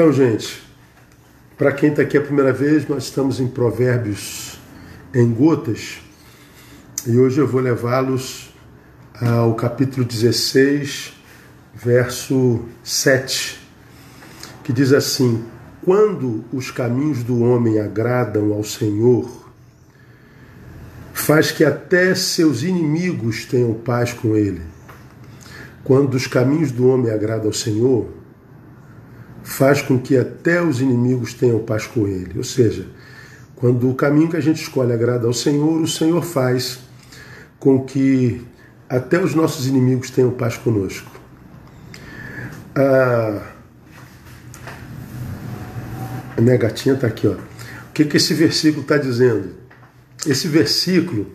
Então, gente, para quem está aqui a primeira vez, nós estamos em Provérbios em Gotas e hoje eu vou levá-los ao capítulo 16, verso 7, que diz assim: Quando os caminhos do homem agradam ao Senhor, faz que até seus inimigos tenham paz com ele. Quando os caminhos do homem agradam ao Senhor, faz com que até os inimigos tenham paz com ele. Ou seja, quando o caminho que a gente escolhe agrada ao Senhor, o Senhor faz com que até os nossos inimigos tenham paz conosco. Ah, a minha gatinha está aqui. Ó. O que, que esse versículo está dizendo? Esse versículo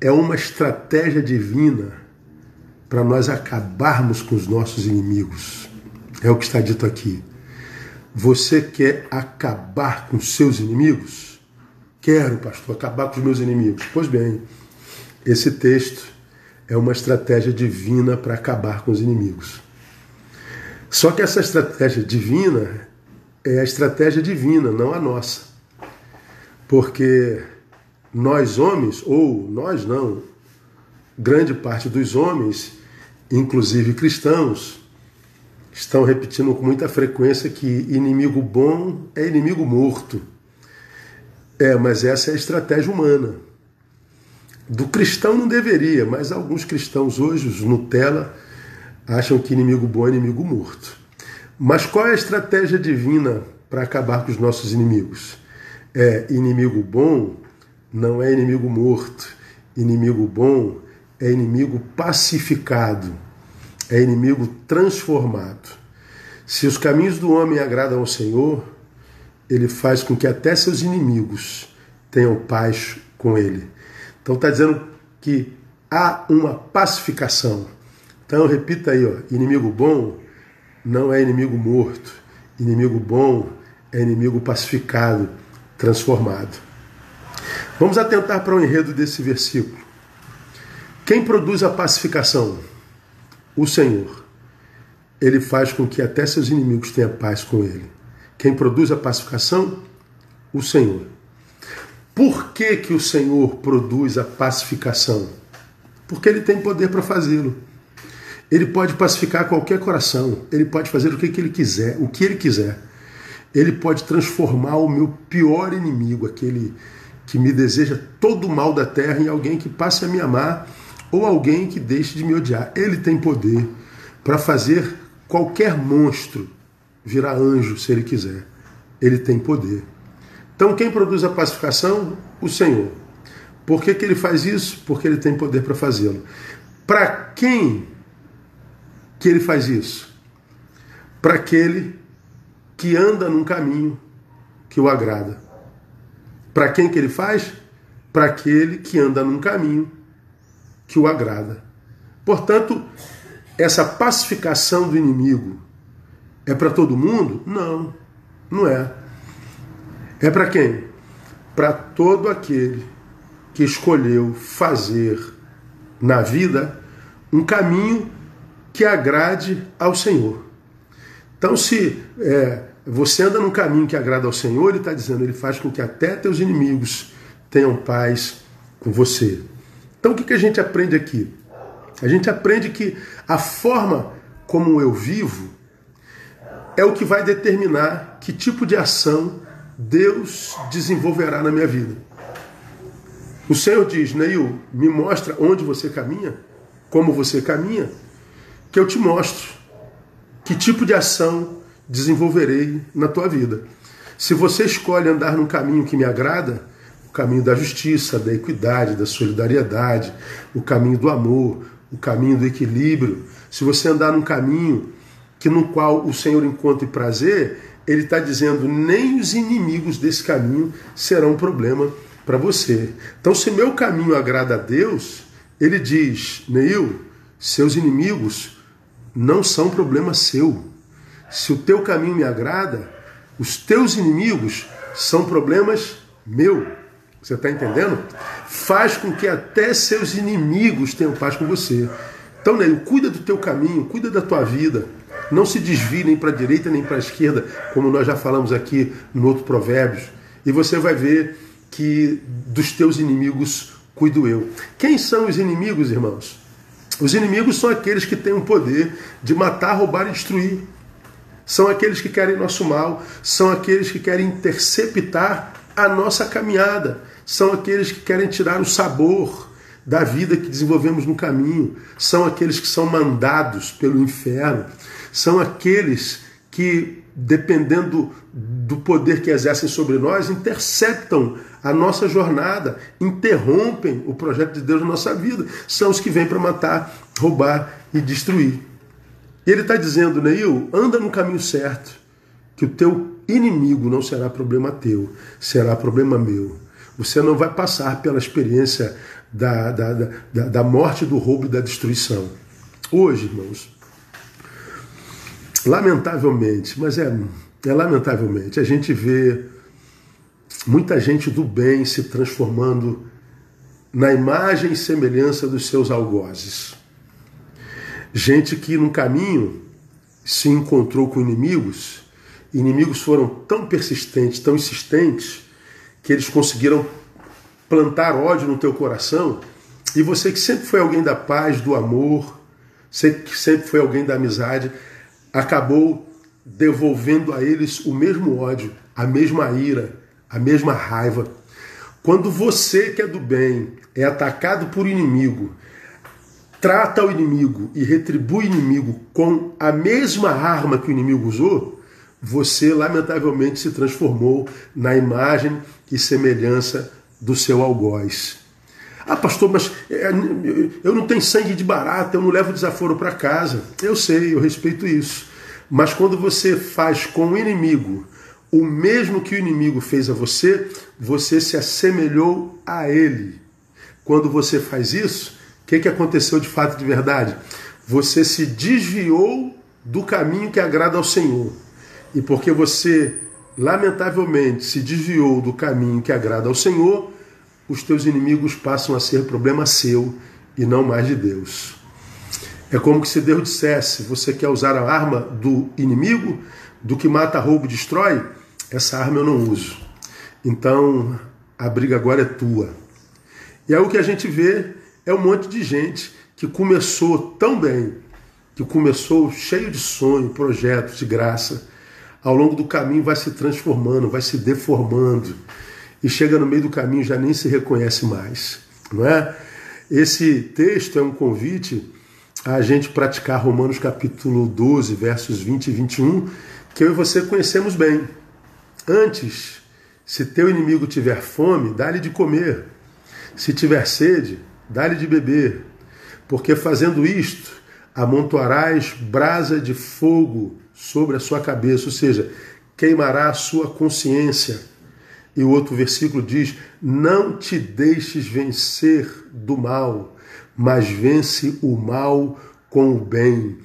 é uma estratégia divina para nós acabarmos com os nossos inimigos. É o que está dito aqui. Você quer acabar com seus inimigos? Quero, pastor, acabar com os meus inimigos. Pois bem, esse texto é uma estratégia divina para acabar com os inimigos. Só que essa estratégia divina é a estratégia divina, não a nossa. Porque nós homens, ou nós não, grande parte dos homens, inclusive cristãos, estão repetindo com muita frequência que inimigo bom é inimigo morto. É, mas essa é a estratégia humana. Do cristão não deveria, mas alguns cristãos hoje, os Nutella, acham que inimigo bom é inimigo morto. Mas qual é a estratégia divina para acabar com os nossos inimigos? É inimigo bom não é inimigo morto. Inimigo bom é inimigo pacificado é inimigo transformado. Se os caminhos do homem agradam ao Senhor, ele faz com que até seus inimigos tenham paz com ele. Então está dizendo que há uma pacificação. Então repita aí, ó, inimigo bom não é inimigo morto. Inimigo bom é inimigo pacificado, transformado. Vamos atentar para o enredo desse versículo. Quem produz a pacificação? O Senhor, ele faz com que até seus inimigos tenham paz com ele. Quem produz a pacificação? O Senhor. Por que, que o Senhor produz a pacificação? Porque ele tem poder para fazê-lo. Ele pode pacificar qualquer coração, ele pode fazer o que, que ele quiser, o que ele quiser. Ele pode transformar o meu pior inimigo, aquele que me deseja todo o mal da terra, em alguém que passe a me amar ou alguém que deixe de me odiar. Ele tem poder para fazer qualquer monstro virar anjo se ele quiser. Ele tem poder. Então, quem produz a pacificação? O Senhor. Por que, que ele faz isso? Porque ele tem poder para fazê-lo. Para quem que ele faz isso? Para aquele que anda num caminho que o agrada. Para quem que ele faz? Para aquele que anda num caminho que o agrada. Portanto, essa pacificação do inimigo é para todo mundo? Não, não é. É para quem? Para todo aquele que escolheu fazer na vida um caminho que agrade ao Senhor. Então, se é, você anda num caminho que agrada ao Senhor, Ele está dizendo, Ele faz com que até teus inimigos tenham paz com você. Então o que, que a gente aprende aqui? A gente aprende que a forma como eu vivo é o que vai determinar que tipo de ação Deus desenvolverá na minha vida. O Senhor diz, Neil, me mostra onde você caminha, como você caminha, que eu te mostro que tipo de ação desenvolverei na tua vida. Se você escolhe andar num caminho que me agrada, o caminho da justiça, da equidade, da solidariedade, o caminho do amor, o caminho do equilíbrio. Se você andar num caminho que no qual o Senhor encontre prazer, ele está dizendo nem os inimigos desse caminho serão um problema para você. Então, se meu caminho agrada a Deus, ele diz, Neil, seus inimigos não são problema seu. Se o teu caminho me agrada, os teus inimigos são problemas meu. Você está entendendo? Faz com que até seus inimigos tenham paz com você. Então, Neil, cuida do teu caminho, cuida da tua vida, Não se desvie nem para a direita nem para a esquerda, como nós já falamos aqui no outro Provérbios. E você vai ver que dos teus inimigos cuido eu. Quem são os inimigos, irmãos? Os inimigos são aqueles que têm o poder de matar, roubar e destruir. São aqueles que querem nosso mal, são aqueles que querem interceptar a nossa caminhada, são aqueles que querem tirar o sabor da vida que desenvolvemos no caminho, são aqueles que são mandados pelo inferno, são aqueles que, dependendo do poder que exercem sobre nós, interceptam a nossa jornada, interrompem o projeto de Deus na nossa vida. São os que vêm para matar, roubar e destruir. E ele está dizendo, Neil, anda no caminho certo, que o teu inimigo não será problema teu, será problema meu. Você não vai passar pela experiência da, da, da, da morte, do roubo e da destruição. Hoje, irmãos, lamentavelmente, mas é, é lamentavelmente, a gente vê muita gente do bem se transformando na imagem e semelhança dos seus algozes. Gente que no caminho se encontrou com inimigos, inimigos foram tão persistentes, tão insistentes, que eles conseguiram plantar ódio no teu coração, e você que sempre foi alguém da paz, do amor, que sempre foi alguém da amizade, acabou devolvendo a eles o mesmo ódio, a mesma ira, a mesma raiva. Quando você que é do bem é atacado por inimigo, trata o inimigo e retribui o inimigo com a mesma arma que o inimigo usou, você lamentavelmente se transformou na imagem e semelhança do seu algoz. Ah, pastor, mas é, eu não tenho sangue de barata, eu não levo desaforo para casa. Eu sei, eu respeito isso. Mas quando você faz com o inimigo o mesmo que o inimigo fez a você, você se assemelhou a ele. Quando você faz isso, o que, que aconteceu de fato de verdade? Você se desviou do caminho que agrada ao Senhor. E porque você, lamentavelmente, se desviou do caminho que agrada ao Senhor, os teus inimigos passam a ser problema seu e não mais de Deus. É como se Deus dissesse: você quer usar a arma do inimigo, do que mata, rouba destrói? essa arma eu não uso. Então a briga agora é tua. E aí o que a gente vê é um monte de gente que começou tão bem, que começou cheio de sonho, projetos, de graça, ao longo do caminho vai se transformando, vai se deformando e chega no meio do caminho já nem se reconhece mais, não é? Esse texto é um convite a gente praticar Romanos capítulo 12, versos 20 e 21, que eu e você conhecemos bem. Antes, se teu inimigo tiver fome, dá-lhe de comer. Se tiver sede, dá-lhe de beber. Porque fazendo isto, amontoarás brasa de fogo sobre a sua cabeça, ou seja, queimará a sua consciência. E o outro versículo diz: Não te deixes vencer do mal, mas vence o mal com o bem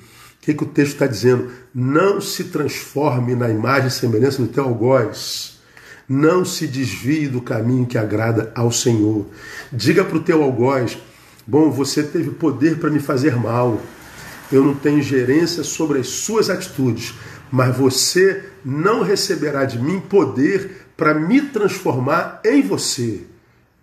que, que o texto está dizendo? Não se transforme na imagem e semelhança do teu algoz. Não se desvie do caminho que agrada ao Senhor. Diga para o teu algoz: Bom, você teve poder para me fazer mal. Eu não tenho gerência sobre as suas atitudes, mas você não receberá de mim poder para me transformar em você.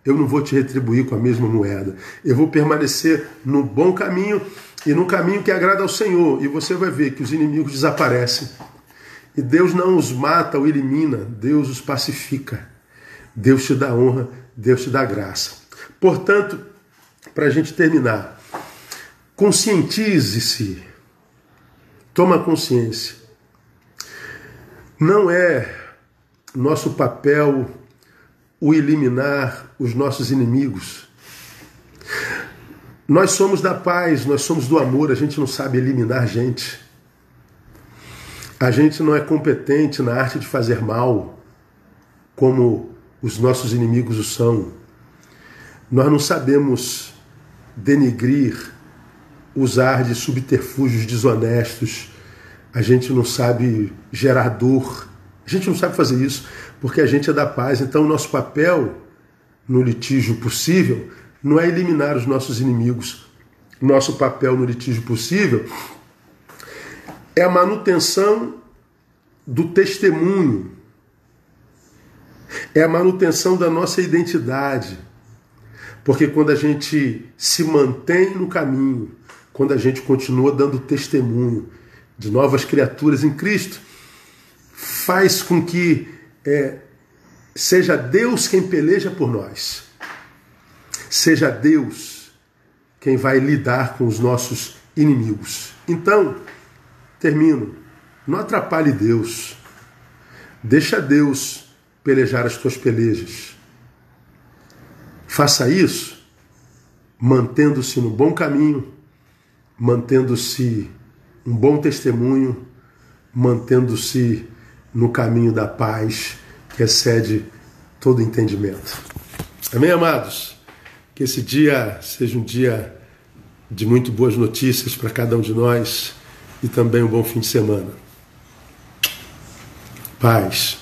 Eu não vou te retribuir com a mesma moeda. Eu vou permanecer no bom caminho e no caminho que agrada ao Senhor, e você vai ver que os inimigos desaparecem. E Deus não os mata ou elimina, Deus os pacifica. Deus te dá honra, Deus te dá graça. Portanto, para a gente terminar, conscientize-se, toma consciência. Não é nosso papel o eliminar os nossos inimigos. Nós somos da paz, nós somos do amor, a gente não sabe eliminar gente. A gente não é competente na arte de fazer mal, como os nossos inimigos o são. Nós não sabemos denigrir, usar de subterfúgios desonestos. A gente não sabe gerar dor. A gente não sabe fazer isso porque a gente é da paz. Então, o nosso papel no litígio possível não é eliminar os nossos inimigos. Nosso papel no litígio possível é a manutenção do testemunho, é a manutenção da nossa identidade. Porque quando a gente se mantém no caminho, quando a gente continua dando testemunho de novas criaturas em Cristo, faz com que é, seja Deus quem peleja por nós, seja Deus quem vai lidar com os nossos inimigos. Então, termino. Não atrapalhe Deus. Deixa Deus pelejar as tuas pelejas. Faça isso mantendo-se no bom caminho, mantendo-se um bom testemunho, mantendo-se no caminho da paz que excede todo entendimento. Amém, amados? Que esse dia seja um dia de muito boas notícias para cada um de nós e também um bom fim de semana. Paz.